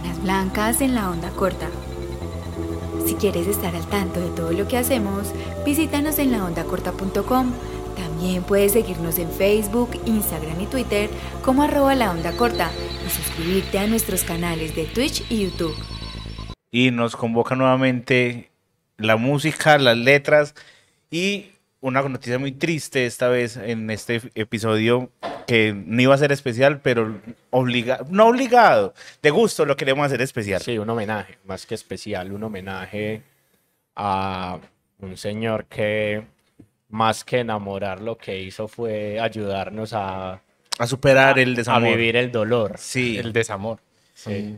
Sábanas Blancas en la onda corta. Si quieres estar al tanto de todo lo que hacemos, visítanos en laondacorta.com. También puedes seguirnos en Facebook, Instagram y Twitter como arroba la onda corta y suscribirte a nuestros canales de Twitch y YouTube. Y nos convoca nuevamente la música, las letras y una noticia muy triste esta vez en este episodio que no iba a ser especial, pero obligado, no obligado, de gusto lo queremos hacer especial. Sí, un homenaje, más que especial, un homenaje a un señor que más que enamorar lo que hizo fue ayudarnos a, a superar el desamor. A vivir el dolor. Sí. El desamor. Sí.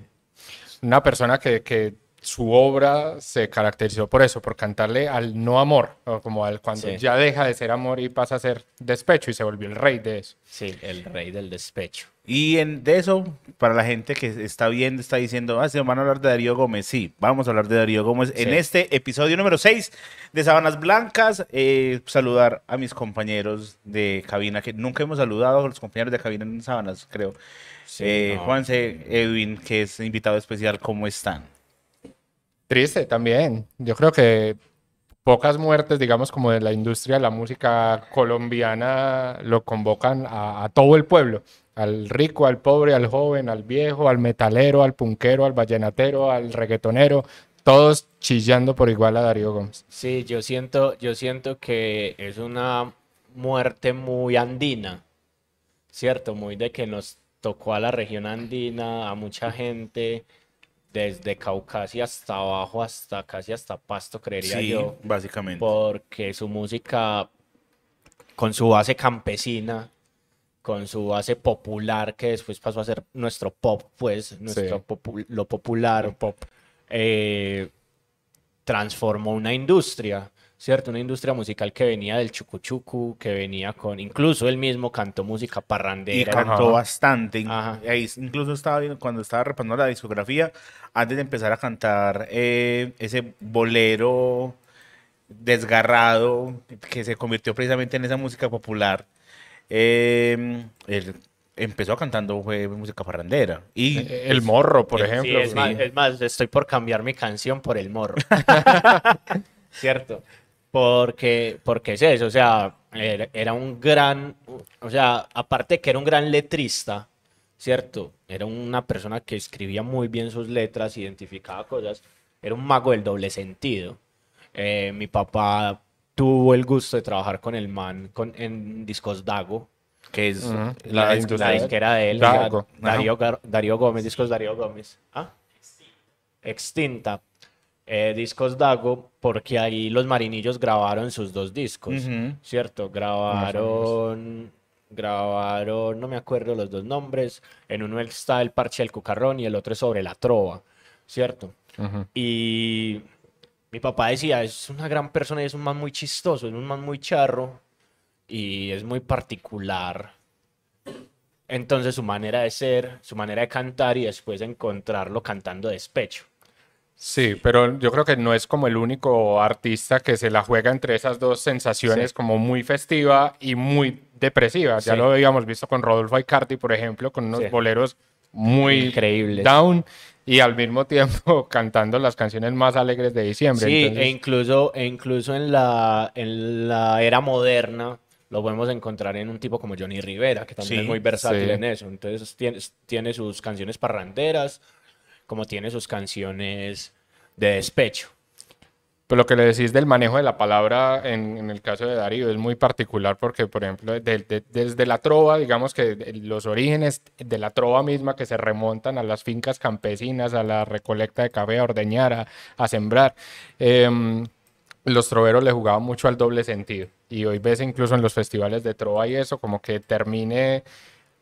Una persona que, que su obra se caracterizó por eso, por cantarle al no amor, como al cuando ya deja de ser amor y pasa a ser despecho y se volvió el rey de eso. Sí, el rey del despecho. Y en, de eso, para la gente que está viendo, está diciendo, ah, se van a hablar de Darío Gómez. Sí, vamos a hablar de Darío Gómez en este episodio número 6 de Sabanas Blancas. Eh, saludar a mis compañeros de cabina, que nunca hemos saludado a los compañeros de cabina en Sabanas, creo. Eh, Juanse, Edwin, que es invitado especial, ¿cómo están? Triste también. Yo creo que pocas muertes, digamos, como de la industria de la música colombiana, lo convocan a, todo el pueblo. Al rico, al pobre, al joven, al viejo, al metalero, al punquero, al vallenatero, al reggaetonero, todos chillando por igual a Darío Gómez. Sí, yo siento, yo siento que es una muerte muy andina, ¿cierto? Muy de que nos tocó a la región andina, a mucha gente desde Caucasia hasta abajo, hasta casi hasta Pasto, creería sí, yo. básicamente. Porque su música, con su base campesina, con su base popular, que después pasó a ser nuestro pop, pues, nuestro lo popular, pop, eh, transformó una industria ¿cierto? Una industria musical que venía del chucuchucu, que venía con, incluso él mismo cantó música parrandera. Y cantó bastante. incluso estaba viendo, cuando estaba repasando la discografía, antes de empezar a cantar eh, ese bolero desgarrado que se convirtió precisamente en esa música popular, eh, él empezó cantando música parrandera. Y eh, el morro, por ejemplo. es, Más, es más, estoy por cambiar mi canción por el morro. ¿Cierto? Porque, porque es eso, o sea, era, un gran, o sea, aparte que era un gran letrista, ¿cierto? Era una persona que escribía muy bien sus letras, identificaba cosas, era un mago del doble sentido. Eh, mi papá tuvo el gusto de trabajar con el man con, en Discos Dago, que es la, disquera de él, Darío, Darío, Gómez, Discos Darío Gómez. ¿Ah? Extinta. Eh, discos Dago, porque ahí los marinillos grabaron sus dos discos, ¿cierto? Grabaron, grabaron, no me acuerdo los dos nombres, en uno está el parche del cucarrón y el otro es sobre la trova, ¿cierto? Y mi papá decía, es una gran persona y es un man muy chistoso, es un man muy charro y es muy particular. Entonces su manera de ser, su manera de cantar y después encontrarlo cantando despecho. Sí, pero yo creo que no es como el único artista que se la juega entre esas dos sensaciones, como muy festiva y muy depresiva. Ya lo habíamos visto con Rodolfo Aicardi, por ejemplo, con unos boleros muy increíbles. Down y al mismo tiempo cantando las canciones más alegres de diciembre. Sí, e incluso, e incluso en, la, en la era moderna lo podemos encontrar en un tipo como Johnny Rivera, que también es muy versátil en eso. Entonces tiene, tiene sus canciones parranderas, como tiene sus canciones de despecho. Pero lo que le decís del manejo de la palabra en, el caso de Darío es muy particular porque, por ejemplo, desde la trova, digamos que los orígenes de la trova misma que se remontan a las fincas campesinas, a la recolecta de café, a ordeñar, a, sembrar, em, los troveros le jugaban mucho al doble sentido. Y hoy ves incluso en los festivales de trova y eso, como que termine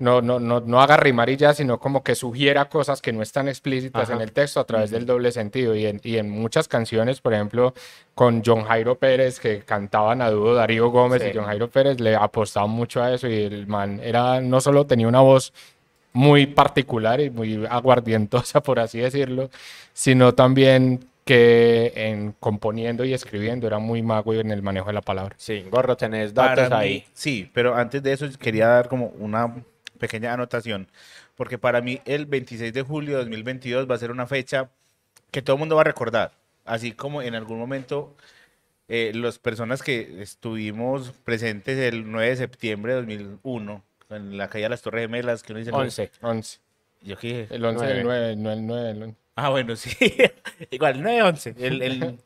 no, no, no, no haga rimar y ya, sino como que sugiera cosas que no están explícitas en el texto a través del doble sentido. Y en, y en, muchas canciones, por ejemplo, con John Jairo Pérez, que cantaban a dúo Darío Gómez y John Jairo Pérez, le apostaban mucho a eso y el man era, no solo tenía una voz muy particular y muy aguardientosa, por así decirlo, sino también que en componiendo y escribiendo era muy mago en el manejo de la palabra. Sí, Gorro, tenés datos ahí. sí, pero antes de eso quería dar como una pequeña anotación, porque para mí el 26 de julio de 2022 va a ser una fecha que todo el mundo va a recordar, así como en algún momento eh, las personas que estuvimos presentes el 9 de septiembre de 2001 en la calle de las Torres Gemelas, que uno dice... 11. 11. ¿Yo qué? El 11 del 9, no el 9 del 11. Ah, bueno, sí. Igual, el 9-11. El, el,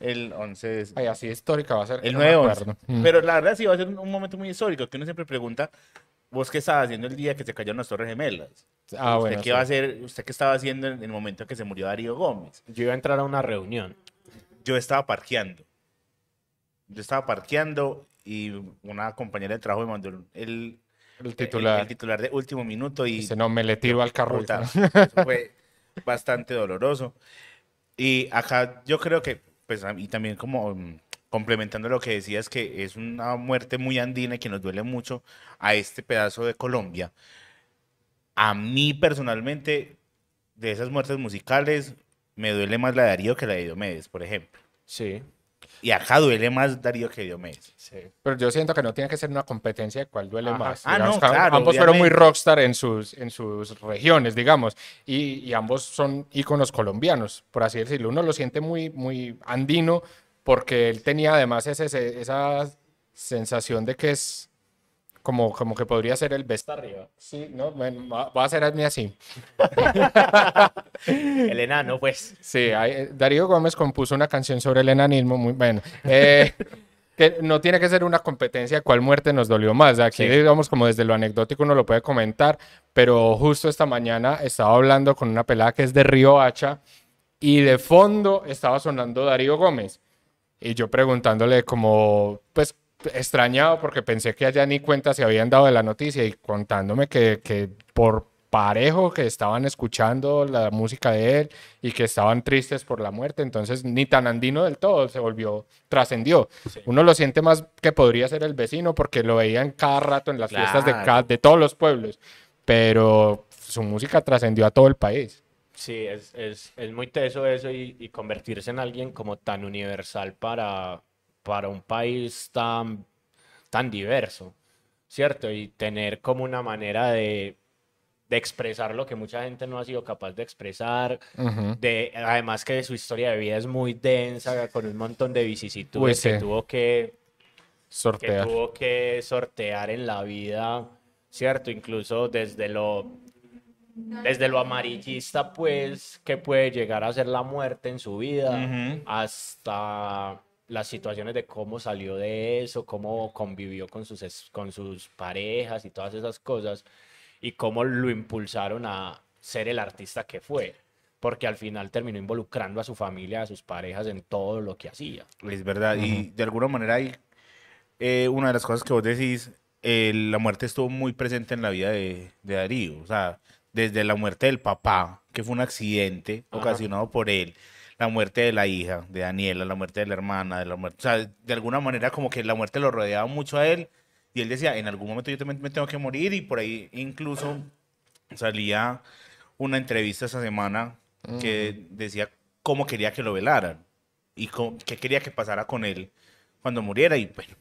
el 11 es... Ay, así histórica va a ser. El no me 9-11. acuerdo. Mm. Pero la verdad sí va a ser un, un momento muy histórico, que uno siempre pregunta, ¿vos qué estabas haciendo el día que se cayeron las Torres Gemelas? Ah, ¿Usted bueno. qué sí. a hacer? ¿Usted qué estaba haciendo en el momento en que se murió Darío Gómez? Yo iba a entrar a una reunión. Yo estaba parqueando. Yo estaba parqueando y una compañera de trabajo me mandó el, titular. el titular de último minuto y Dice, no, me le tiro al carro. Eso fue bastante doloroso. Y acá yo creo que, pues, mí también como mm, complementando lo que decías, que es una muerte muy andina y que nos duele mucho a este pedazo de Colombia. A mí personalmente, de esas muertes musicales, me duele más la de Darío que la de Diomedes, por ejemplo. Sí. Y acá duele más Darío que Diomedes. sí. Pero yo siento que no tiene que ser una competencia de cuál duele Ajá. más. Ah, Digamos no, claro, ambos fueron muy obviamente. rockstar en sus, en sus regiones, digamos, y, y ambos son íconos colombianos, por así decirlo. Uno lo siente muy, muy andino porque él tenía además ese, esa sensación de que es como, como que podría ser el best. arriba. Sí, no, bueno, va, va a ser así. El enano, pues. Sí, hay- Darío Gómez compuso una canción sobre el enanismo, muy bueno. Eh, que no tiene que ser una competencia cuál muerte nos dolió más. Aquí, Sí. digamos, como desde lo anecdótico uno lo puede comentar, pero justo esta mañana estaba hablando con una pelada que es de Río Hacha y de fondo estaba sonando Darío Gómez. Y yo preguntándole como, pues, extrañado porque pensé que allá ni cuenta se habían dado de la noticia y contándome que, que por parejo que estaban escuchando la música de él y que estaban tristes por la muerte, entonces ni tan andino del todo se volvió, trascendió. Uno lo siente más que podría ser el vecino porque lo veían cada rato en las fiestas de, Claro. ca- de todos los pueblos, pero su música trascendió a todo el país. Sí, es, es, es muy teso eso y, y convertirse en alguien como tan universal para, para un país tan, tan diverso, ¿cierto? Y tener como una manera de, de expresar lo que mucha gente no ha sido capaz de expresar. De, además que su historia de vida es muy densa, con un montón de vicisitudes que tuvo que, que Sortear. tuvo que sortear en la vida, ¿cierto? Incluso desde lo, desde lo amarillista, pues, que puede llegar a ser la muerte en su vida, Ujú. hasta las situaciones de cómo salió de eso, cómo convivió con sus, con sus parejas y todas esas cosas, y cómo lo impulsaron a ser el artista que fue. Porque al final terminó involucrando a su familia, a sus parejas en todo lo que hacía. Es verdad, y de alguna manera hay eh, una de las cosas que vos decís, eh, la muerte estuvo muy presente en la vida de, de Darío, o sea, desde la muerte del papá, que fue un accidente Ajá. ocasionado por él, la muerte de la hija, de Daniela, la muerte de la hermana, de la muerte, o sea, de alguna manera como que la muerte lo rodeaba mucho a él, y él decía, en algún momento yo también me tengo que morir, y por ahí incluso salía una entrevista esta semana que decía cómo quería que lo velaran y cómo- qué quería que pasara con él cuando muriera y bueno,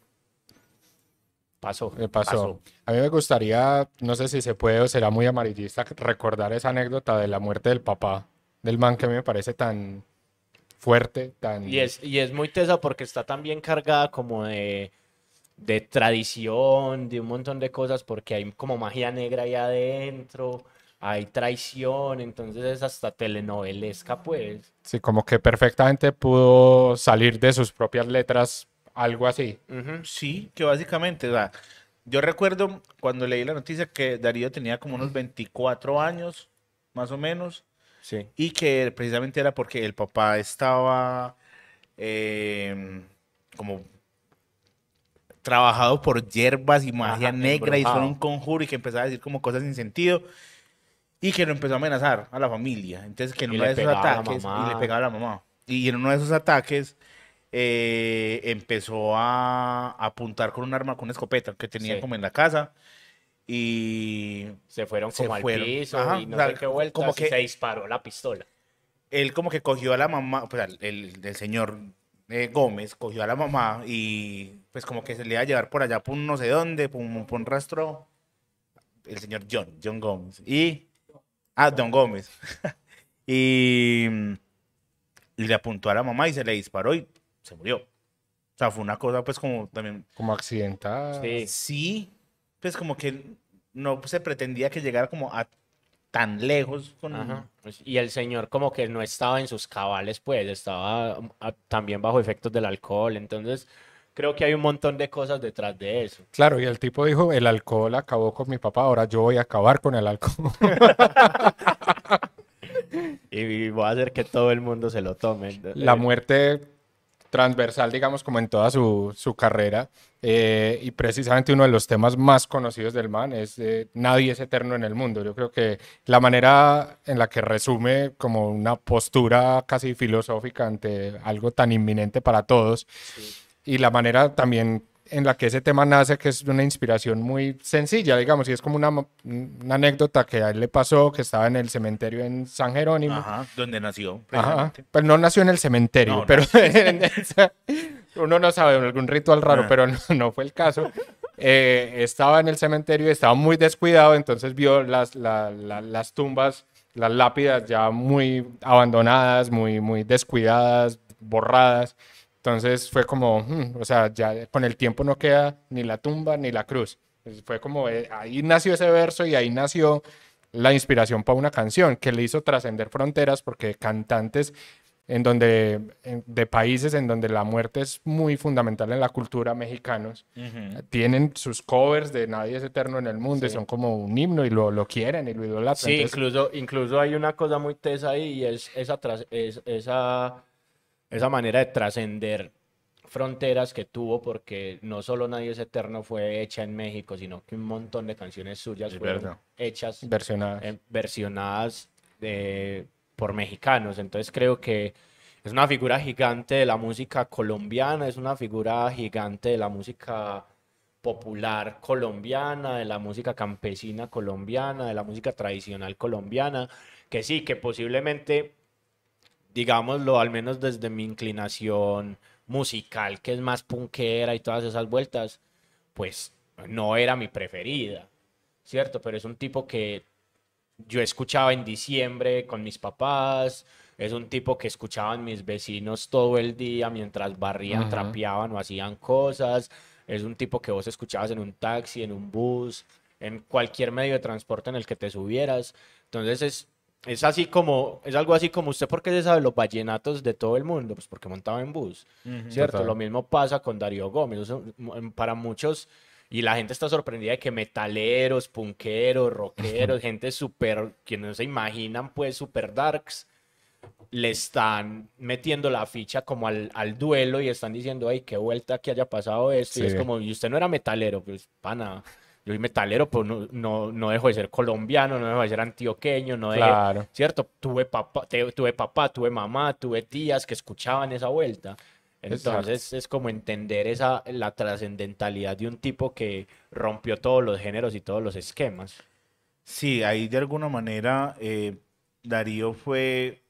Pasó. Me pasó. A mí me gustaría, no sé si se puede o será muy amarillista, recordar esa anécdota de la muerte del papá, del man que a mí me parece tan fuerte, tan... Y es, y es muy tesa porque está también cargada como de, de tradición, de un montón de cosas, porque hay como magia negra ahí adentro, hay traición, entonces es hasta telenovelesca, pues. Sí, como que perfectamente pudo salir de sus propias letras, algo así. Sí, que básicamente, o sea, yo recuerdo cuando leí la noticia que Darío tenía como unos 24 años, más o menos, Sí. y que precisamente era porque el papá estaba eh, como trabajado por hierbas y magia Ajá, negra y embrujado. un conjuro y que empezaba a decir como cosas sin sentido y que lo empezó a amenazar a la familia. Entonces que en uno de esos ataques y le pegaba a la mamá. Y en uno de esos ataques eh, empezó a apuntar con un arma, con una escopeta que tenía Sí. como en la casa y Se fueron Se como al fueron. piso Ajá, y no o sea, sé qué vueltas, como que- se disparó la pistola. él como que cogió a la mamá, pues el, el señor eh, Gómez cogió a la mamá y pues como que se le iba a llevar por allá por un no sé dónde, por un, por un rastro el señor John, John Gómez. Y, ah, Don Gómez. y, y le apuntó a la mamá y se le disparó y se murió. O sea, fue una cosa pues como también... Como accidentada. Sí. Sí, pues como que no se pretendía que llegara como a tan lejos con... Ajá. Pues, Y el señor como que no estaba en sus cabales, pues, estaba um, a- también bajo efectos del alcohol. Entonces, creo que hay un montón de cosas detrás de eso. Claro, y el tipo dijo, el alcohol acabó con mi papá, ahora yo voy a acabar con el alcohol. Y voy a hacer que todo el mundo se lo tome. La muerte transversal, digamos, como en toda su, su carrera. eh, y precisamente uno de los temas más conocidos del man es eh, Nadie es eterno en el mundo. Yo creo que la manera en la que resume como una postura casi filosófica ante algo tan inminente para todos y la manera también en la que ese tema nace, que es una inspiración muy sencilla, digamos, y es como una, una anécdota que a él le pasó, que estaba en el cementerio en San Jerónimo. Ajá, donde nació, Ajá. Pero no nació en el cementerio, No, pero uno no sabe, algún ritual raro, Ah. pero no, no fue el caso. Eh, estaba en el cementerio, estaba muy descuidado, entonces vio las, la- la- las tumbas, las lápidas ya muy abandonadas, muy, muy descuidadas, borradas. Entonces fue como, "Hmm", o sea, ya con el tiempo no queda ni la tumba ni la cruz. Fue como, eh, ahí nació ese verso y ahí nació la inspiración para una canción que le hizo trascender fronteras porque cantantes en donde de países en donde la muerte es muy fundamental en la cultura mexicanos Ujú. tienen sus covers de Nadie es eterno en el mundo y Sí. son como un himno y lo, lo quieren y lo idolatran. Sí, Entonces, incluso, incluso hay una cosa muy tesa ahí y es esa, tras- es- esa, esa manera de trascender fronteras que tuvo porque no solo Nadie es Eterno fue hecha en México, sino que un montón de canciones suyas Es fueron verdad. hechas, versionadas. eh, versionadas eh, por mexicanos. Entonces creo que es una figura gigante de la música colombiana, es una figura gigante de la música popular colombiana, de la música campesina colombiana, de la música tradicional colombiana, que sí, que posiblemente, digámoslo, al menos desde mi inclinación musical, que es más punkera y todas esas vueltas, pues no era mi preferida, ¿cierto? Pero es un tipo que yo escuchaba en diciembre con mis papás, es un tipo que escuchaban mis vecinos todo el día mientras barrían, Ajá. trapeaban o hacían cosas, es un tipo que vos escuchabas en un taxi, en un bus, en cualquier medio de transporte en el que te subieras. Entonces es, es así como, es algo así como usted, ¿por qué se sabe los vallenatos de todo el mundo? Pues porque montaba en bus. ¿cierto? Total. Lo mismo pasa con Darío Gómez. para muchos, y la gente está sorprendida de que metaleros, punqueros, rockeros, gente súper, que no se imaginan, pues, súper darks, le están metiendo la ficha como al, al duelo y están diciendo, ay, qué vuelta que haya pasado esto. Y es como, y usted no era metalero, pues, pana. Yo soy metalero, pero no, no, no dejo de ser colombiano, no dejo de ser antioqueño, no dejo, Claro. ¿cierto? Tuve papá, tuve papá, tuve mamá, tuve tías que escuchaban esa vuelta. Entonces es como entender esa, la trascendentalidad de un tipo que rompió todos los géneros y todos los esquemas. Sí, ahí de alguna manera eh, Darío fue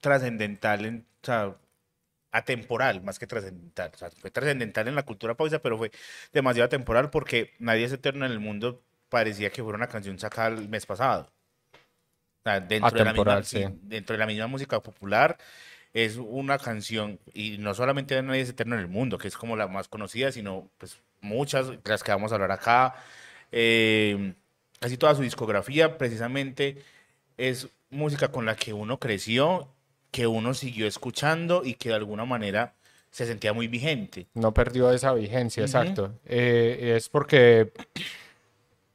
trascendental, en, o sea, atemporal más que trascendental. O sea, fue trascendental en la cultura paisa, pero fue demasiado atemporal porque Nadie es eterno en el mundo parecía que fuera una canción sacada el mes pasado. O sea, dentro de la misma, sí. sí, dentro de la misma música popular es una canción, y no solamente de Nadie es eterno en el mundo, que es como la más conocida, sino pues muchas, de las que vamos a hablar acá. eh, casi toda su discografía precisamente es música con la que uno creció, que uno siguió escuchando y que de alguna manera se sentía muy vigente. No perdió esa vigencia, exacto. Eh, es porque,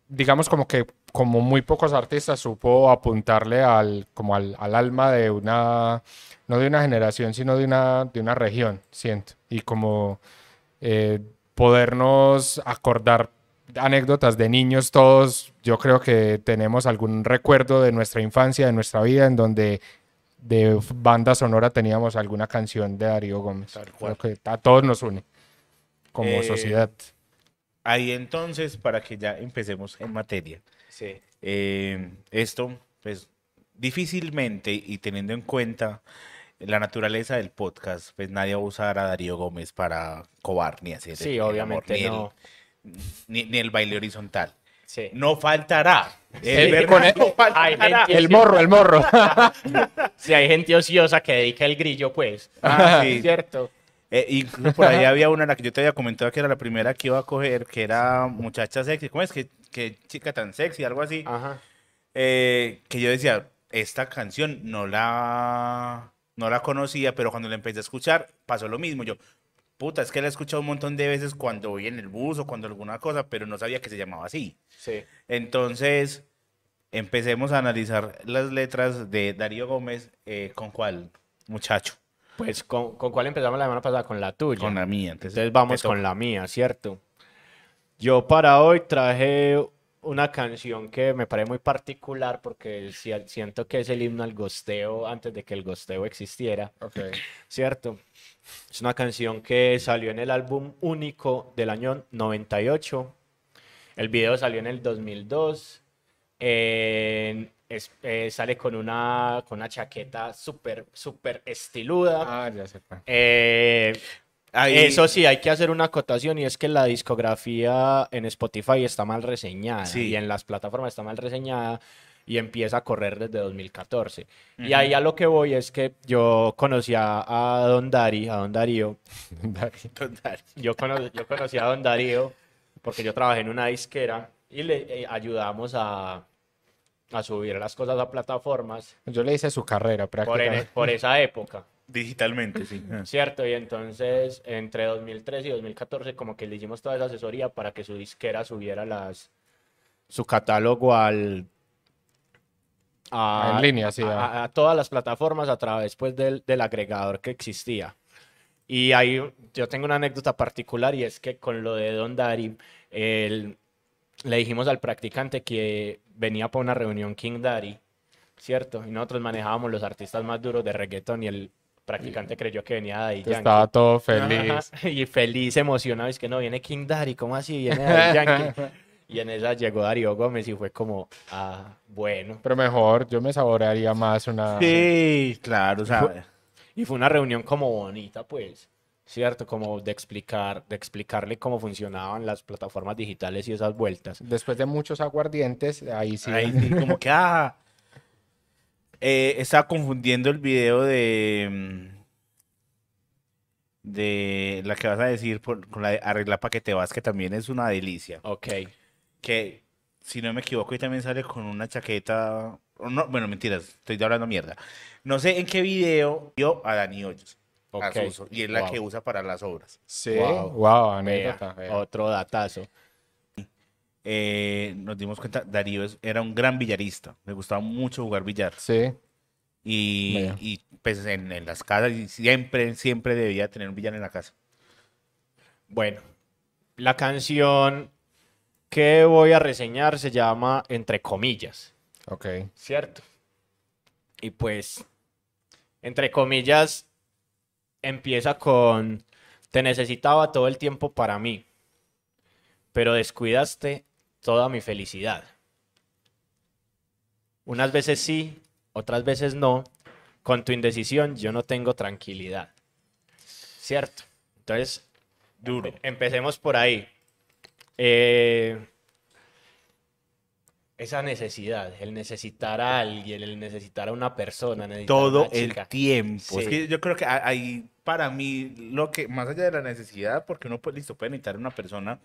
digamos, como que como muy pocos artistas supo apuntarle al, como al, al alma de una, no de una generación, sino de una, de una región, siento. Y como eh, podernos acordar anécdotas de niños todos, yo creo que tenemos algún recuerdo de nuestra infancia, de nuestra vida, en donde de banda sonora teníamos alguna canción de Darío Gómez. Tal Creo cual. que a todos nos une como Eh, sociedad. Ahí entonces, para que ya empecemos en materia. Sí. Eh, esto, pues difícilmente y teniendo en cuenta la naturaleza del podcast, pues nadie va a usar a Darío Gómez para cobar ni hacer Sí, el amor, obviamente ni el- no. ni, ni el baile horizontal. Sí. no faltará. El- Es verdad, con el- no faltará. Ay, El morro, el morro. Si hay gente ociosa que dedica el grillo, pues. Ah, sí. ¿Cierto? Eh, incluso por ahí había una, la que yo te había comentado que era la primera que iba a coger, que era muchacha sexy. ¿Cómo es que, que chica tan sexy? Algo así. Ajá. Eh, que yo decía, esta canción no la, no la conocía, pero cuando la empecé a escuchar pasó lo mismo. Yo, puta, es que la he escuchado un montón de veces cuando voy en el bus o cuando alguna cosa, pero no sabía que se llamaba así. Sí. Entonces, empecemos a analizar las letras de Darío Gómez. eh, ¿Con cuál, muchacho? Pues, ¿con, con cuál empezamos la semana pasada? Con la tuya. Con la mía. Entonces, Entonces vamos con la mía, ¿cierto? Yo para hoy traje una canción que me parece muy particular porque si- siento que es el himno al gosteo antes de que el gosteo existiera, Ok. ¿cierto? Es una canción que salió en el álbum único del año 98. El video salió en el 2002. Eh, es- eh, sale con una, con una chaqueta súper, súper estiluda. Ah, ya sé. Eh, Ahí- eso sí, hay que hacer una acotación y es que la discografía en Spotify está mal reseñada Sí. y en las plataformas está mal reseñada y empieza a correr desde 2014. Y ahí a lo que voy es que yo conocía a Don Dari, a Don Darío, Total. yo, cono- yo conocí a Don Darío porque yo trabajé en una disquera y le eh, ayudamos a, a subir las cosas a plataformas Yo le hice su carrera por, en- prácticamente. por esa época. Digitalmente, sí. Cierto, y entonces entre 2013 y 2014 como que le hicimos toda esa asesoría para que su disquera subiera las su catálogo al a, En línea, sí, a, ah. a todas las plataformas a través pues del, del agregador que existía. Y ahí yo tengo una anécdota particular y es que con lo de Don Dari, él- le dijimos al practicante que venía para una reunión King Daddy, ¿cierto? Y nosotros manejábamos los artistas más duros de reggaeton y el practicante creyó que venía Daddy Yankee. Estaba todo feliz. Y feliz, emocionado, es que no, viene King Daddy, ¿cómo así? Viene Daddy Yankee. Y en esa llegó Darío Gómez y fue como, ah, bueno. Pero mejor, yo me saborearía más una... Sí, claro, sea, Y fue una reunión como bonita, pues, ¿cierto? Como de explicar, de explicarle cómo funcionaban las plataformas digitales y esas vueltas. Después de muchos aguardientes, ahí sí. ahí sí, como que, ah, eh, estaba confundiendo el video de, mm, de la que vas a decir por- con la de Arregla para que te vas, que también es una delicia. Ok. Que, si no me equivoco, y también sale con una chaqueta, o no, bueno, mentiras, estoy hablando mierda. No sé en qué video vio a Dani Hoyos, a Ok. Suso, y es la Wow. que usa para las obras. Sí, Wow. wow, Vea, anécdota. vea. otro datazo. Eh, nos dimos cuenta, Darío es- era un gran billarista, le gustaba mucho jugar billar. Sí, Y, pues en, en las casas y siempre, siempre debía tener un villano en la casa. Bueno, la canción que voy a reseñar se llama Entre comillas. ok. ¿cierto? Y pues, entre comillas, empieza con, te necesitaba todo el tiempo para mí, pero descuidaste toda mi felicidad. Unas veces sí, otras veces no. Con tu indecisión yo no tengo tranquilidad. ¿Cierto? Entonces, Duro. Empe- Empecemos por ahí. Eh, esa necesidad, el necesitar a alguien, el necesitar a una persona, necesitar a Todo el tiempo. Es que yo creo que ahí, para mí, lo que, más allá de la necesidad, porque uno pues, listo, puede necesitar a una persona,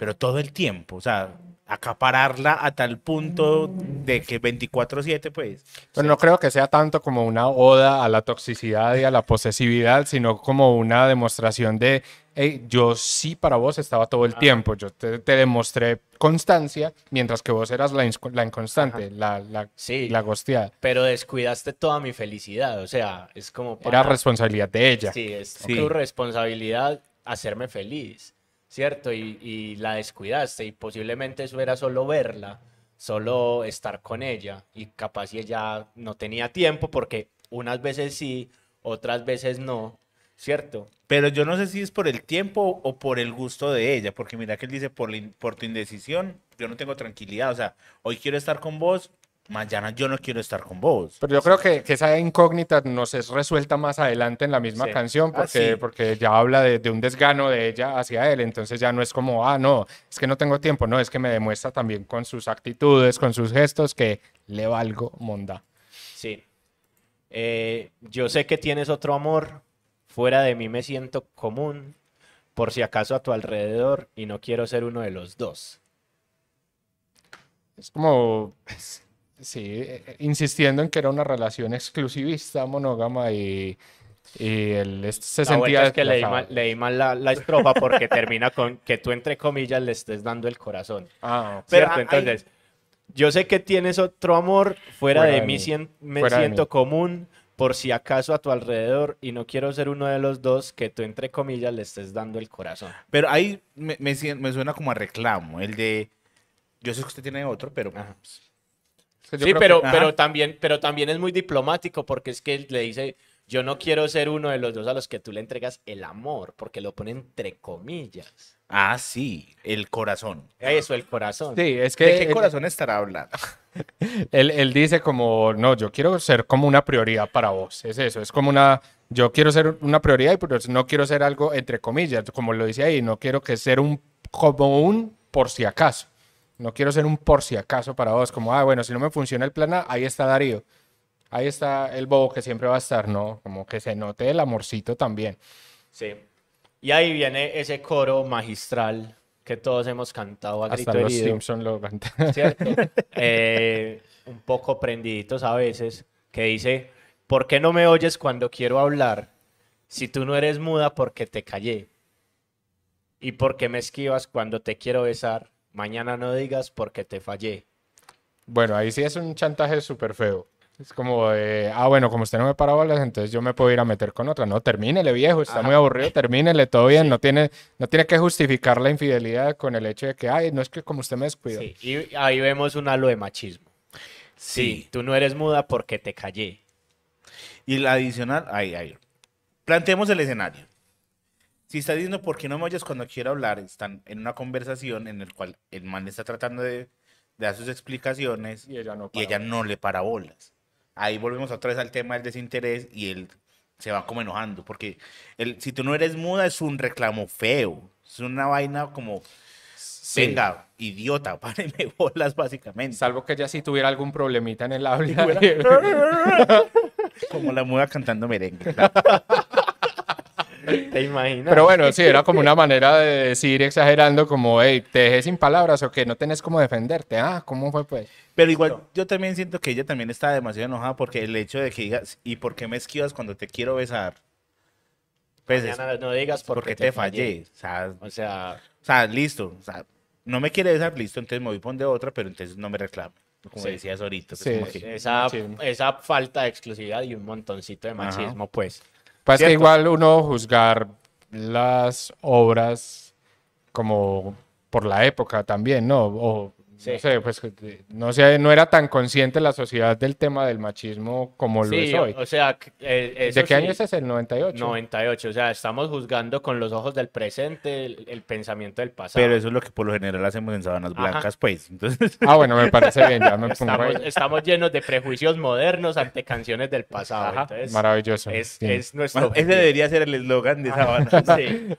pero todo el tiempo, o sea, acapararla a tal punto de que 24/7, pues. Pero no creo que sea tanto como una oda a la toxicidad y a la posesividad, sino como una demostración de, hey, yo sí para vos estaba todo el tiempo, yo te, te demostré constancia, mientras que vos eras la, la inconstante, la, la, Sí. la gosteada. Pero descuidaste toda mi felicidad, o sea, es como Era para- responsabilidad de ella. Sí, es Sí. tu responsabilidad hacerme feliz, ¿cierto? Y, la descuidaste y posiblemente eso era solo verla, solo estar con ella y capaz ella no tenía tiempo porque unas veces sí, otras veces no, ¿cierto? Pero yo no sé si es por el tiempo o por el gusto de ella, porque mira que él dice, por, por tu indecisión, yo no tengo tranquilidad, o sea, hoy quiero estar con vos, mañana yo no quiero estar con vos. Pero yo creo que, que esa incógnita nos es resuelta más adelante en la misma Sí. canción, Ah, porque, sí. porque ya habla de, de un desgano de ella hacia él, entonces ya no es como, ah, no, es que no tengo tiempo, no, es que me demuestra también con sus actitudes, con sus gestos, que le valgo monda. Sí. Eh, yo sé que tienes otro amor, fuera de mí me siento común, por si acaso a tu alrededor, y no quiero ser uno de los dos. Es como, sí, eh, eh, insistiendo en que era una relación exclusivista, monógama, y, y él se La sentía es que leí mal, leí mal la, la estrofa porque termina con que tú entre comillas le estés dando el corazón. Ah. Pero ¿Cierto? hay- Entonces, yo sé que tienes otro amor, fuera, Fuera de, de mí me fuera de siento mí. común, por si acaso a tu alrededor, y no quiero ser uno de los dos que tú entre comillas le estés dando el corazón. Pero ahí me, me, me suena como a reclamo, el de, yo sé que usted tiene otro, pero Ajá. Sí, pero, que- pero, también, pero también es muy diplomático porque es que él le dice, yo no quiero ser uno de los dos a los que tú le entregas el amor, porque lo pone entre comillas. ah, sí, el corazón. Eso, el corazón. Sí, es que ¿De qué él- corazón estará hablando? Él, él dice como, no, yo quiero ser como una prioridad para vos. Es eso, es como una, yo quiero ser una prioridad, pero no quiero ser algo entre comillas, como lo dice ahí, no quiero que ser un, como un por si acaso. No quiero ser un por si acaso para vos, como, ah, bueno, si no me funciona el plan A, ahí está Darío. Ahí está el bobo que siempre va a estar, ¿no? Como que se note el amorcito también. Sí. Y ahí viene ese coro magistral que todos hemos cantado a Hasta grito los. Simpson lo cantan. ¿cierto? Eh, un poco prendiditos a veces, que dice, ¿por qué no me oyes cuando quiero hablar? Si tú no eres muda porque te callé. ¿Y por qué me esquivas cuando te quiero besar? Mañana no digas porque te fallé. Bueno, ahí sí es un chantaje súper feo. Es como de, ah, bueno, como usted no me para bolas, entonces yo me puedo ir a meter con otra. No, termínele, viejo, está muy aburrido, termínele, todo bien. No, tiene, no tiene que justificar la infidelidad con el hecho de que, ay, no es que como usted me descuidó. Sí, y ahí vemos un halo de machismo. Sí, tú no eres muda porque te callé. Y la adicional, ahí, ahí. Planteemos el escenario. Si está diciendo por qué no me oyes cuando quiero hablar, están en una conversación en el cual el man está tratando de, de dar sus explicaciones Y ella no y para ella bolas. no le para bolas. Ahí volvemos otra vez al tema del desinterés y él se va como enojando, porque el, si tú no eres muda es un reclamo feo, es una vaina como, Sí. venga, idiota, páreme bolas básicamente. Salvo que ella sí tuviera algún problemita en el habla. Como la muda cantando merengue. claro. ¿Te imaginas? Pero bueno, sí, era como una manera de decir exagerando como, hey, te dejé sin palabras o que no tenés cómo defenderte. Ah, ¿cómo fue pues? Pero igual yo también siento que ella también está demasiado enojada porque el hecho de que digas, ¿y por qué me esquivas cuando te quiero besar? Pues Mañana no digas porque, porque te fallé. O sea, O sea, o sea, listo. O sea, no me quiere besar, listo, entonces me voy a poner de otra, pero entonces no me reclame. Como Sí. decías ahorita. pues, Sí. como que- esa, Sí. esa falta de exclusividad y un montoncito de machismo, pues. Pues que igual uno juzgar las obras como por la época también, ¿no? O Sí. no sé, pues no sé, no era tan consciente la sociedad del tema del machismo como lo Sí, es hoy. o sea, eh, ¿De qué año sí, es ese? ¿El 98? 98, o sea, estamos juzgando con los ojos del presente el, el pensamiento del pasado. Pero eso es lo que por lo general hacemos en Sabanas Ajá. Blancas, pues. Entonces, Ah, bueno, me parece bien, ya me pongo estamos, ahí. estamos llenos de prejuicios modernos ante canciones del pasado. Ajá, entonces, Maravilloso. es, sí. es nuestro bueno, ese debería ser el eslogan de Sabanas. Sí.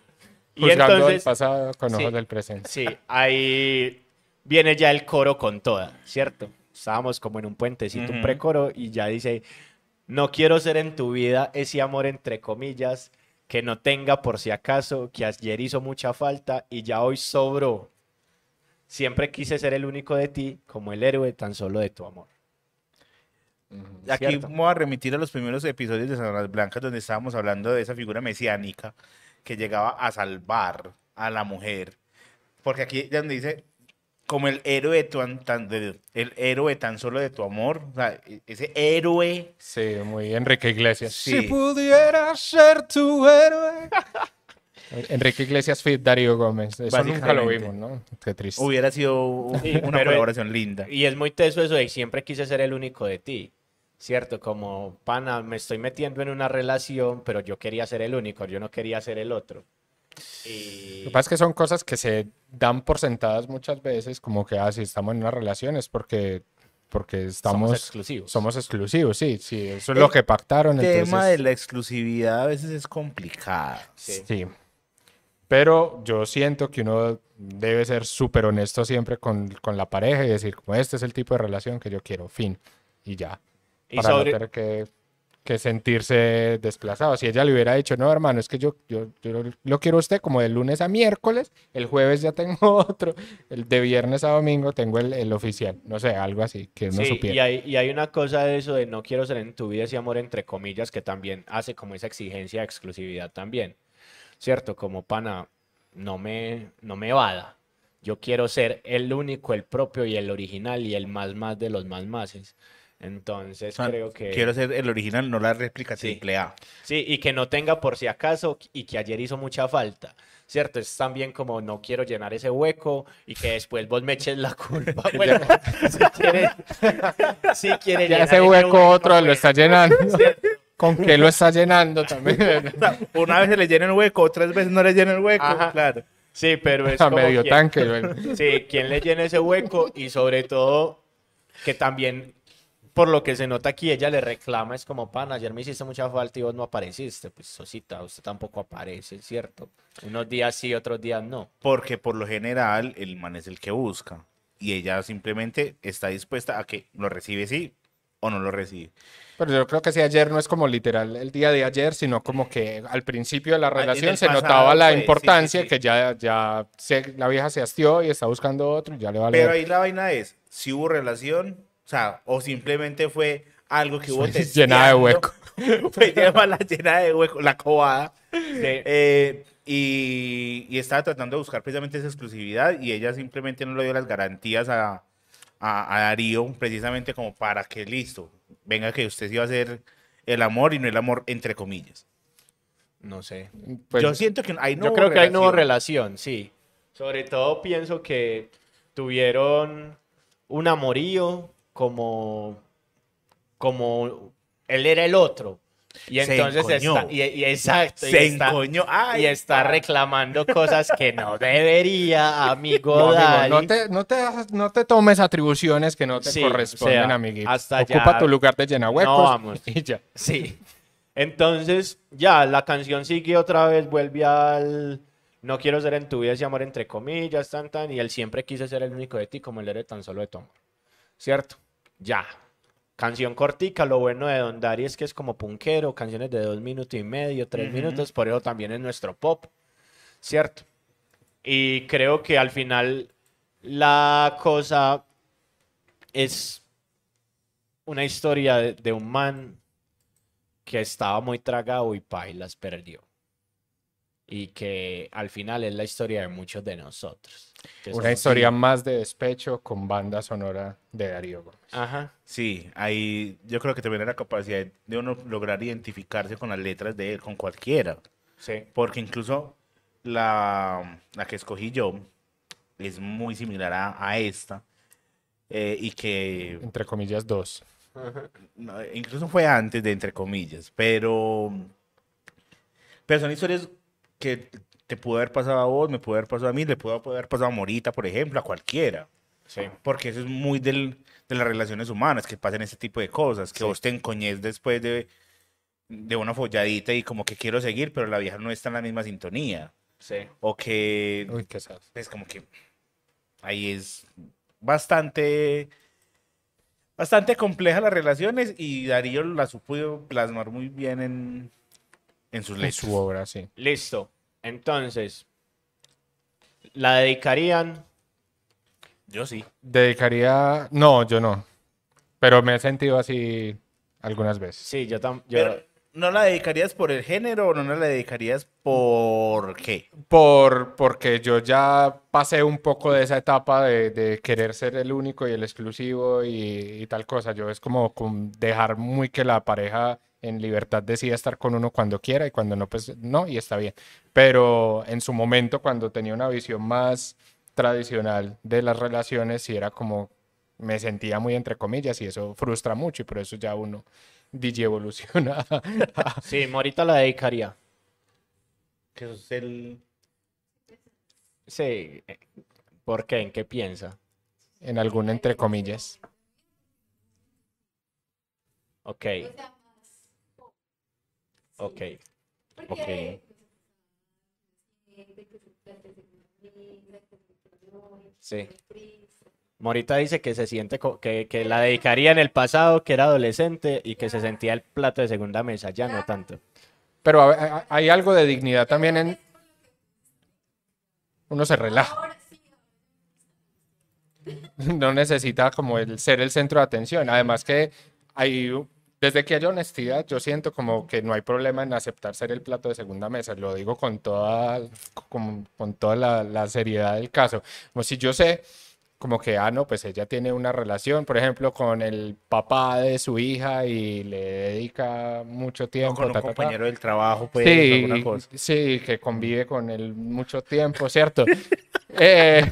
Y Juzgando el pasado con ojos sí. del presente. Sí, ahí viene ya el coro con toda, ¿cierto? Estábamos como en un puentecito, un Ujú. precoro, y ya dice, no quiero ser en tu vida ese amor entre comillas que no tenga por si acaso, que ayer hizo mucha falta y ya hoy sobró. Siempre quise ser el único de ti, como el héroe tan solo de tu amor. Aquí Cierto. me voy a remitir a los primeros episodios de Sabanas Blancas donde estábamos hablando de esa figura mesiánica que llegaba a salvar a la mujer. Porque aquí donde dice, como el héroe tan, tan- de- el héroe tan solo de tu amor, o sea, e- ese héroe Sí, muy Enrique Iglesias. Sí. Si pudiera ser tu héroe. Enrique Iglesias fit Darío Gómez. Eso nunca lo vimos, ¿no? Qué triste. hubiera sido una pero- colaboración linda. Y es muy teso eso de siempre quise ser el único de ti. ¿Cierto? Como, pana, me estoy metiendo en una relación, pero yo quería ser el único, yo no quería ser el otro. Y... Lo que pasa es que son cosas que se dan por sentadas muchas veces, como que, ah, si estamos en una relación es porque porque estamos... Somos exclusivos. Somos exclusivos, sí, sí, eso es lo que pactaron. El tema entonces- de la exclusividad a veces es complicado. Sí. Sí. Pero yo siento que uno debe ser súper honesto siempre con, con la pareja y decir, como este es el tipo de relación que yo quiero, fin, y ya. Y Para sobre- no tener que, que sentirse desplazado. Si ella le hubiera dicho, no, hermano, es que yo, yo, yo lo quiero a usted como de lunes a miércoles, el jueves ya tengo otro, el de viernes a domingo tengo el, el oficial, no sé, algo así, que no Sí, supiera. y hay, y hay una cosa de eso de no quiero ser en tu vida ese amor entre comillas que también hace como esa exigencia de exclusividad también, ¿cierto? Como pana, no me, no me vada. Yo quiero ser el único, el propio y el original y el más más de los más máses. Entonces O sea, creo que... Quiero ser el original, no la réplica Sí. triple A. Sí, y que no tenga por si acaso y que ayer hizo mucha falta, ¿cierto? Es también como no quiero llenar ese hueco y que después vos me eches la culpa. Bueno, si quiere, si quiere Ya llenar ese hueco otro lo pues, está llenando. ¿Con qué lo está llenando también? O sea, una vez se le llena el hueco, otras veces no le llena el hueco. Ajá. Claro. Sí, pero es a como medio quien- tanque. bueno. Sí, quien le llena ese hueco y sobre todo que también, por lo que se nota aquí, ella le reclama, es como, pan, ayer me hiciste mucha falta y vos no apareciste. Pues, Sosita, usted tampoco aparece, ¿cierto? Unos días sí, otros días no. Porque por lo general el man es el que busca. Y ella simplemente está dispuesta a que lo recibe sí o no lo recibe. Pero yo creo que si ayer no es como literal el día de ayer, sino como que al principio de la relación el se pasado, notaba la pues, sí, sí, importancia sí. que ya, ya se- la vieja se hastió y está buscando otro y ya le vale. Pero ahí la vaina es, si hubo relación, sea, o simplemente fue algo que hubo Llena de hueco. fue la llena de hueco, la cobada. Sí. eh, y, y estaba tratando de buscar precisamente esa exclusividad y ella simplemente no le dio las garantías a, a, a Darío precisamente como para que listo, venga que usted sí va a ser el amor y no el amor entre comillas. No sé. Pues, Yo siento que ahí no Yo creo que hay relación. relación, sí. Sobre todo pienso que tuvieron un amorío como, como él era el otro. Y Se entonces encoñó. está, y, y exacto, y Se está, encoñó. Ay, y está reclamando cosas que no debería, amigo, no, amigo, no te, no, te, no te tomes atribuciones que no te Sí, corresponden, o sea, amiguito. hasta Ocupa ya- tu lugar de llenar huecos No, vamos. y ya. Sí. Entonces, ya, la canción sigue otra vez, vuelve al no quiero ser en tu vida ese amor entre comillas, tan, tan, y él siempre quise ser el único de ti como él era tan solo de tu amor. ¿Cierto? Ya. Canción cortica, lo bueno de Don Dari es que es como punkero, canciones de dos minutos y medio, tres minutos, por eso también es nuestro pop. ¿Cierto? Y creo que al final la cosa es una historia de, de un man que estaba muy tragado y pailas perdió. Y que al final es la historia de muchos de nosotros. Una historia más de despecho con banda sonora de Darío Gómez. Ajá. Sí, ahí yo creo que también la capacidad de uno lograr identificarse con las letras de él, con cualquiera. Sí. Porque incluso la, la que escogí yo es muy similar a, a esta. eh, y que Entre comillas, dos. no, incluso fue antes de entre comillas, pero, pero son historias que te pudo haber pasado a vos, me pudo haber pasado a mí, le pudo haber pasado a Morita, por ejemplo, a cualquiera. Sí. Porque eso es muy del, de las relaciones humanas, que pasen ese tipo de cosas, que Sí. vos te encoñes después de, de una folladita y como que quiero seguir, pero la vieja no está en la misma sintonía. Sí. O que, Uy, qué sad. pues como que ahí es bastante, bastante compleja las relaciones y Darío la supo plasmar muy bien en, en sus En letras. su obra, sí. Listo. Entonces, ¿la dedicarían? Yo sí. Dedicaría. No, yo no. Pero me he sentido así algunas veces. Sí, yo también. Pero, ¿no la dedicarías por el género o no la dedicarías por qué? Por, porque yo ya pasé un poco de esa etapa de, querer ser el único y el exclusivo y, tal cosa. Yo es como, como dejar muy que la pareja en libertad decida estar con uno cuando quiera y cuando no, pues no, y está bien. Pero en su momento, cuando tenía una visión más tradicional de las relaciones, sí era como, me sentía muy entre comillas y eso frustra mucho y por eso ya uno DJ evoluciona Sí, Morita la dedicaría. Que eso es el... Sí. ¿Por qué? ¿En qué piensa? en algún entre comillas. Ok. Ok. Ok. Sí. Morita dice que se siente que, que la dedicaría en el pasado, que era adolescente y que se sentía el plato de segunda mesa, ya no tanto. Pero a- a- hay algo de dignidad también en... Uno se relaja. No necesita como el ser el centro de atención. Además que hay, desde que haya honestidad, yo siento como que no hay problema en aceptar ser el plato de segunda mesa. Lo digo con toda, con, con toda la, la seriedad del caso. Como si yo sé como que, ah, no, pues ella tiene una relación, por ejemplo, con el papá de su hija y le dedica mucho tiempo. con un ta, ta, ta. compañero del trabajo, pues, Sí, alguna cosa. sí, que convive con él mucho tiempo, ¿cierto? Eh,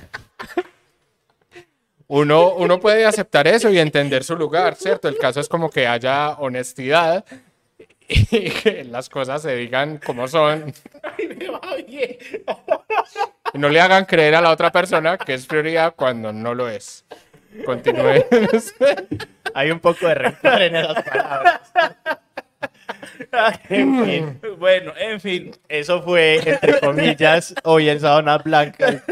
uno, uno puede aceptar eso y entender su lugar, ¿cierto? El caso es como que haya honestidad y que las cosas se digan como son y no le hagan creer a la otra persona que es prioridad cuando no lo es. Continúe. Hay un poco de rencor en esas palabras. En fin, Bueno, en fin. eso fue, entre comillas, hoy en Sabanas Blancas,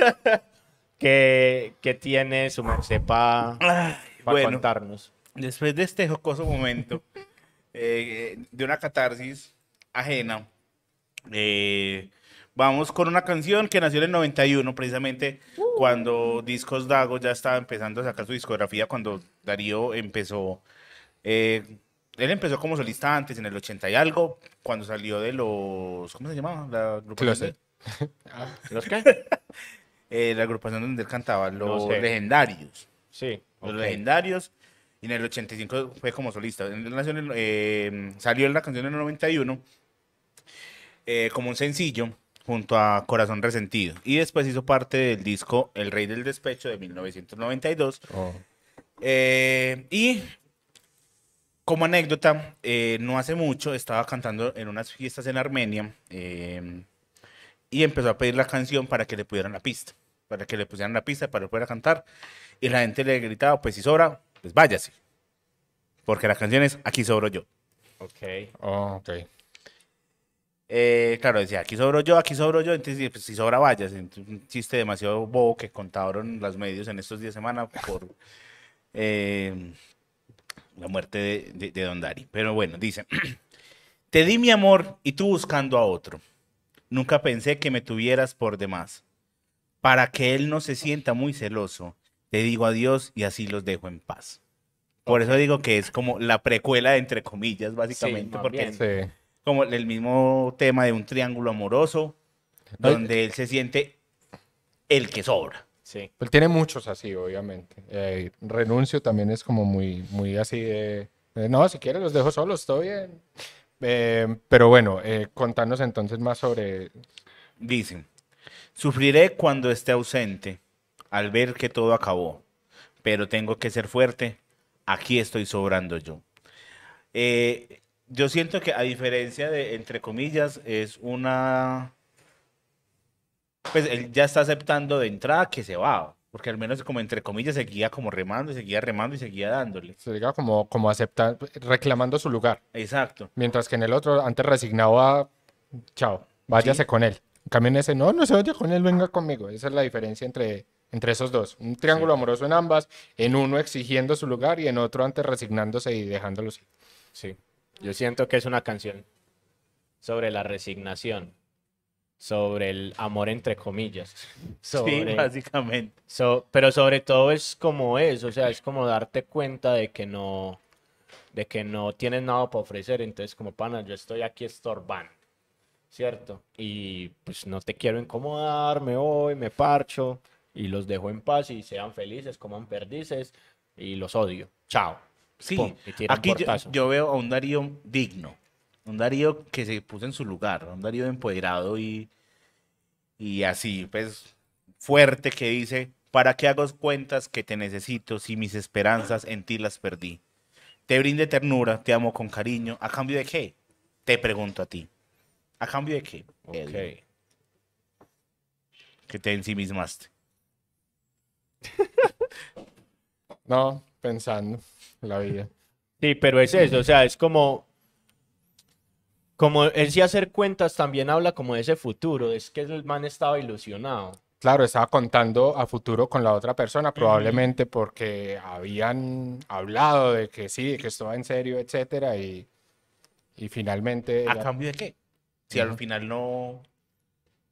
que, que tiene su merced para bueno, contarnos. después de este jocoso momento eh, de una catarsis ajena, eh, vamos con una canción que nació en el 91, precisamente cuando Discos Dago ya estaba empezando a sacar su discografía, cuando Darío empezó, eh, él empezó como solista antes, en el 80 y algo, cuando salió de los, ¿cómo se llamaba? La agrupación, ¿Los qué? eh, la agrupación donde él cantaba, los sé. legendarios. Sí. Los legendarios. Y en el 85 fue como solista. En- nació en el- eh, salió la canción en el 91 eh, como un sencillo junto a Corazón Resentido. Y después hizo parte del disco El Rey del Despecho de 1992. Oh. Eh, y como anécdota, eh, no hace mucho estaba cantando en unas fiestas en Armenia eh, y empezó a pedir la canción para que le pudieran la pista, para que le pusieran la pista para poder cantar. Y la gente le gritaba, pues si sobra, pues váyase. Porque la canción es Aquí sobro yo. Ok. Oh, ok. Eh, claro, decía, aquí sobro yo, aquí sobro yo, entonces pues, si sobra. Entonces, un chiste demasiado bobo que contaron los medios en estos días de semana por eh, la muerte de, de- de Don Dari. Pero bueno, dice, te di mi amor y tú buscando a otro. Nunca pensé que me tuvieras por demás. Para que él no se sienta muy celoso, te digo adiós y así los dejo en paz. Por eso digo que es como la precuela, entre comillas, básicamente, más porque Sí. Como el mismo tema de un triángulo amoroso, donde él se siente el que sobra. Sí. Él tiene muchos así, obviamente. Eh, renuncio también es como muy, muy así de, de, no, si quieres los dejo solos, todo bien. Eh, pero bueno, eh, contanos entonces más sobre... Dicen, sufriré cuando esté ausente, al ver que todo acabó, pero tengo que ser fuerte, aquí estoy sobrando yo. Eh, yo siento que a diferencia de, entre comillas, es una... Pues él ya está aceptando de entrada que se va, porque al menos como entre comillas seguía como remando, y seguía remando y seguía dándole. Se diga como, como aceptar, reclamando su lugar. Exacto. Mientras que en el otro, antes resignado a, chao, váyase Sí. con él. En cambio en ese, no, no se vaya con él, venga conmigo. Esa es la diferencia entre, entre esos dos. Un triángulo amoroso en ambas, en uno exigiendo su lugar y en otro antes resignándose y dejándolo así. Sí. Yo siento que es una canción sobre la resignación, sobre el amor entre comillas. Sí, básicamente. so- pero sobre todo es como es, o sea, es como darte cuenta de que no, de que no tienes nada para ofrecer, entonces como pana, yo estoy aquí estorbando, ¿cierto? Y pues no te quiero incomodar, me voy, me parcho y los dejo en paz y sean felices, coman perdices y los odio. Chao. Sí, Pum, aquí yo, veo a un Darío digno, un Darío que se puso en su lugar, un Darío empoderado y, y así, pues, fuerte que dice, ¿para qué hago cuentas que te necesito si mis esperanzas en ti las perdí? Te brinde ternura, te amo con cariño, ¿a cambio de qué? Te pregunto a ti. ¿A cambio de qué? Edwin? Ok. Que te ensimismaste. No, pensando la vida. Sí, pero es eso, o sea, es como, como él sí hacer cuentas también habla como de ese futuro, es que el man estaba ilusionado. Claro, estaba contando a futuro con la otra persona, probablemente porque habían hablado de que sí, que esto va en serio, etcétera, y, y finalmente... ¿A cambio de qué? Si al final no,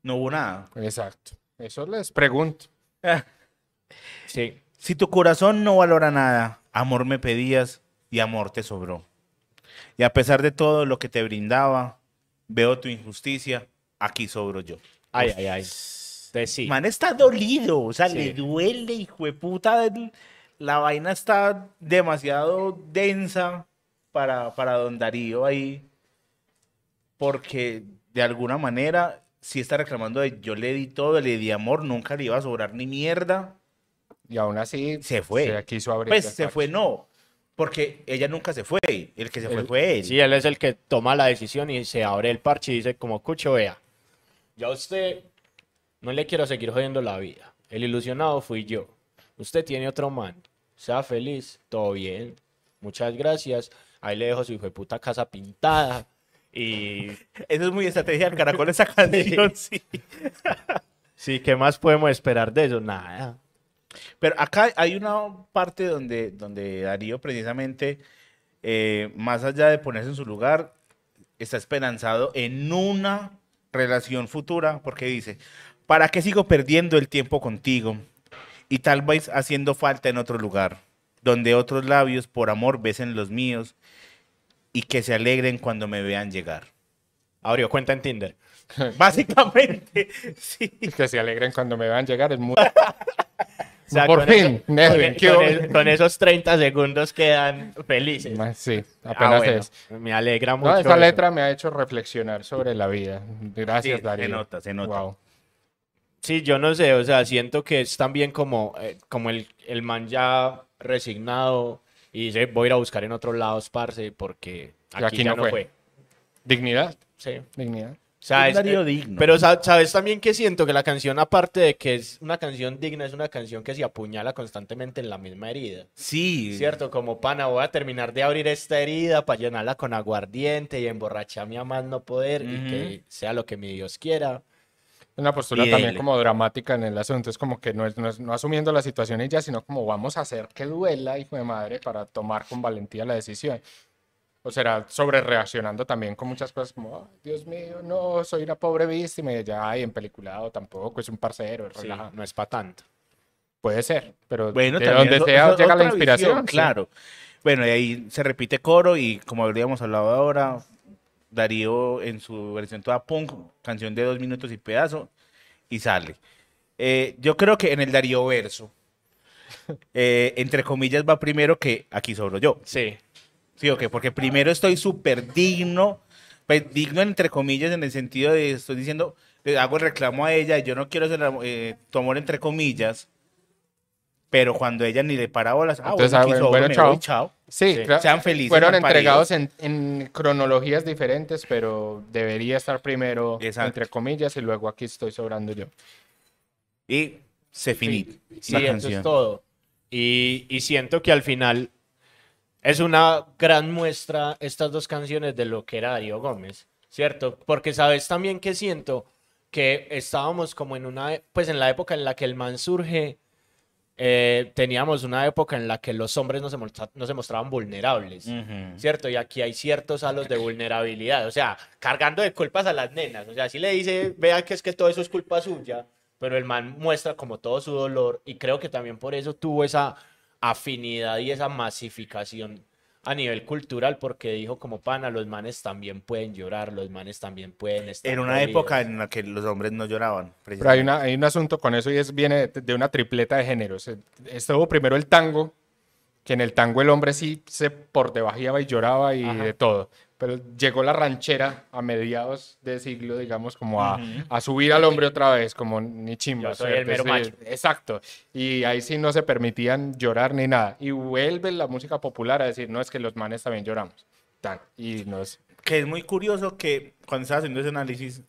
no hubo nada. Exacto. Eso les pregunto. Sí, Si tu corazón no valora nada, amor me pedías y amor te sobró. Y a pesar de todo lo que te brindaba, veo tu injusticia, aquí sobro yo. ay, ay, ay. Entonces sí, Man está dolido, o sea, Sí. le duele, hijo de puta. La vaina está demasiado densa para, para Don Darío ahí. Porque de alguna manera sí está reclamando de yo le di todo, le di amor, nunca le iba a sobrar ni mierda. Y aún así Se fue. se quiso abrir. Pues se parche. fue, no. Porque ella nunca se fue. El que se fue Él- fue él. sí, él es el que toma la decisión y se abre el parche y dice como, cucho, vea, ya usted no le quiero seguir jodiendo la vida. El ilusionado fui yo. Usted tiene otro man. Sea feliz, todo bien. Muchas gracias. Ahí le dejo su hijo de puta casa pintada. Y Eso es muy estrategia del caracol esa canción, sí. sí, ¿qué más podemos esperar de eso? Nada. Pero acá hay una parte donde, donde Darío precisamente, eh, más allá de ponerse en su lugar, está esperanzado en una relación futura, porque dice, ¿para qué sigo perdiendo el tiempo contigo? Y tal vez haciendo falta en otro lugar, donde otros labios por amor besen los míos y que se alegren cuando me vean llegar. Abrió cuenta en Tinder. Básicamente, sí. Que se alegren cuando me vean llegar. Es muy... O sea, Por con fin, eso- con, ¿qué con esos 30 segundos quedan felices. Sí, Ah, apenas bueno, es. Me alegra mucho. No, eso. letra me ha hecho reflexionar sobre la vida. Gracias, Sí, Darío. se nota, se nota. Wow. Sí, yo no sé, o sea, siento que es también como, eh, como el, el man ya resignado y dice, voy a ir a buscar en otros lados, parce, porque aquí, aquí ya no no fue. fue. Dignidad, Sí. dignidad. Sea, Un eh, digno. Pero sa- sabes también que siento que la canción, aparte de que es una canción digna, es una canción que se apuñala constantemente en la misma herida. Sí. Cierto, como pana, voy a terminar de abrir esta herida para llenarla con aguardiente y emborracharme a más no poder y Ujú. que sea lo que mi Dios quiera. Una postura Y también dele. como dramática en el asunto. Es como que no es, no es- no asumiendo la situación y ya, sino como vamos a hacer que duela, hijo de madre, para tomar con valentía la decisión. O será sobre reaccionando también con muchas cosas como, "Ay, Dios mío, no, soy una pobre víctima y ya, ay, empeliculado tampoco, es un parcero, Sí, relaja". no es para tanto. Puede ser, pero Bueno, de donde eso- sea eso llega la inspiración. visión, sí. claro. Bueno, y ahí se repite coro y como habríamos hablado ahora, Darío en su versión toda punk, canción de dos minutos y pedazo, y sale. Eh, yo creo que en el Darío verso, eh, entre comillas, va primero que aquí sobro yo. Sí. Sí, ok, porque primero estoy súper digno, pues digno entre comillas en el sentido de estoy diciendo, le hago el reclamo a ella, yo no quiero ser eh, tu amor entre comillas, pero cuando ella ni le para bolas, ah, Entonces, bueno, ah, aquí bueno, chao. voy, chao. Sí, Sí. claro, Sean felices, Fueron entregados en, en cronologías diferentes, pero debería estar primero, Exacto. entre comillas, y luego aquí estoy sobrando yo. Y se finit Sí, la eso canción. es todo. Y, y siento que al final es una gran muestra estas dos canciones de lo que era Darío Gómez, ¿cierto? Porque sabes también que siento que estábamos como en una, pues en la época en la que el man surge, eh, teníamos una época en la que los hombres no se, mostra- no se mostraban vulnerables. ¿Cierto? Y aquí hay ciertos halos de vulnerabilidad, o sea, cargando de culpas a las nenas, o sea, si le dice, vea que es que todo eso es culpa suya, pero el man muestra como todo su dolor y creo que también por eso tuvo esa afinidad y esa masificación a nivel cultural, porque dijo como pana, los manes también pueden llorar, los manes también pueden estar En una dolidos". época en la que los hombres no lloraban. Pero hay, una, hay un asunto con eso y es viene de, de una tripleta de géneros. Eh, Estuvo primero el tango, que en el tango el hombre sí se por debajeaba y lloraba y Ajá. de todo. Pero llegó la ranchera a mediados de siglo, digamos, como a, a subir al hombre otra vez, como ni chimba. Yo soy el mero macho. Exacto. Y ahí sí no se permitían llorar ni nada. Y vuelve la música popular a decir, no, es que los manes también lloramos. Tan. Y no es... Que es muy curioso que cuando estaba haciendo ese análisis,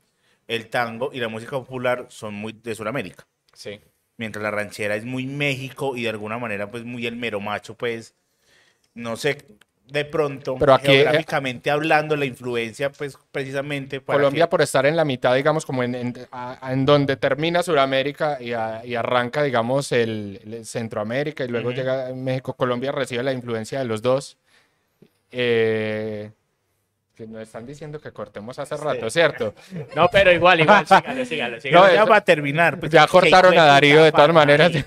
el tango y la música popular son muy de Sudamérica. Sí. mientras la ranchera es muy México y de alguna manera pues muy el mero macho, pues no sé, de pronto, Pero aquí, eh, geográficamente hablando, la influencia, pues precisamente para Colombia que- por estar en la mitad, digamos, como en, en, a- en donde termina Sudamérica y, a- y arranca, digamos, el, el Centroamérica y luego llega México. Colombia recibe la influencia de los dos. Eh, que nos están diciendo que cortemos hace rato, ¿cierto? No, pero igual, igual, sígale, sígale, sígale. No, ya eso- va a terminar. pues, Ya cortaron a Darío de todas maneras.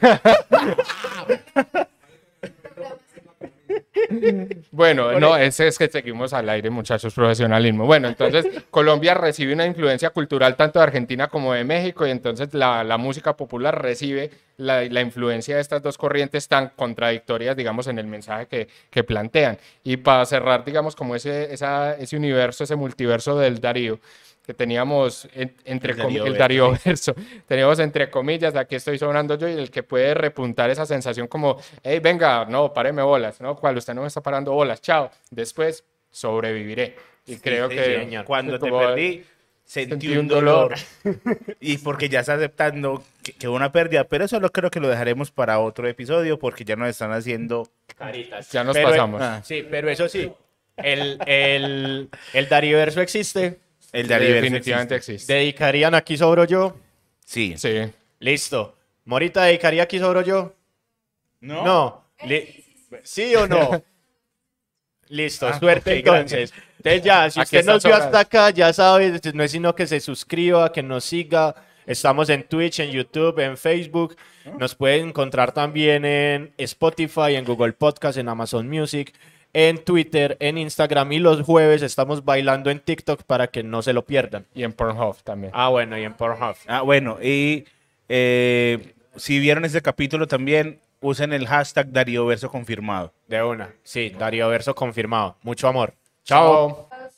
Bueno, no, ese es que seguimos al aire, muchachos, profesionalismo. Bueno, entonces Colombia recibe una influencia cultural tanto de Argentina como de México y entonces la, la música popular recibe la, la influencia de estas dos corrientes tan contradictorias, digamos, en el mensaje que, que plantean. Y para cerrar, digamos, como ese, esa, ese universo, ese multiverso del Darío, que teníamos en- entre El Darío el Darío verso. Teníamos entre comillas, aquí estoy sonando yo y el que puede repuntar esa sensación como, hey, venga, no, páreme bolas, ¿no? Cual usted no me está parando bolas, chao. Después sobreviviré. Y creo Sí, que señor. Cuando te como- perdí, sentí, sentí un un dolor. dolor. y porque ya está aceptando que, que una pérdida, pero eso lo creo que lo dejaremos para otro episodio porque ya nos están haciendo... Caritas. Ya nos Pero, pasamos. ah. Sí, pero eso sí, el, el, el Darío Verso existe. El de Ariverso definitivamente existe. existe. ¿Dedicarían aquí sobro yo? Sí. Sí. Listo. ¿Morita dedicaría aquí sobro yo? ¿No? No. Li- ¿Sí o no? Listo, Ah, suerte ok, entonces. Entonces ya, si Aquí usted nos vio sobrado. hasta acá, ya sabe, no es sino que se suscriba, que nos siga. Estamos en Twitch, en YouTube, en Facebook. Nos pueden encontrar también en Spotify, en Google Podcast, en Amazon Music, en Twitter, en Instagram y los jueves estamos bailando en TikTok para que no se lo pierdan. Y en Pornhub también. Ah, bueno, y en Pornhub. Ah, bueno, y eh, si vieron ese capítulo también, usen el hashtag Darío Verso confirmado. De una. Sí, Darío Verso confirmado. Mucho amor. Chao. Chao.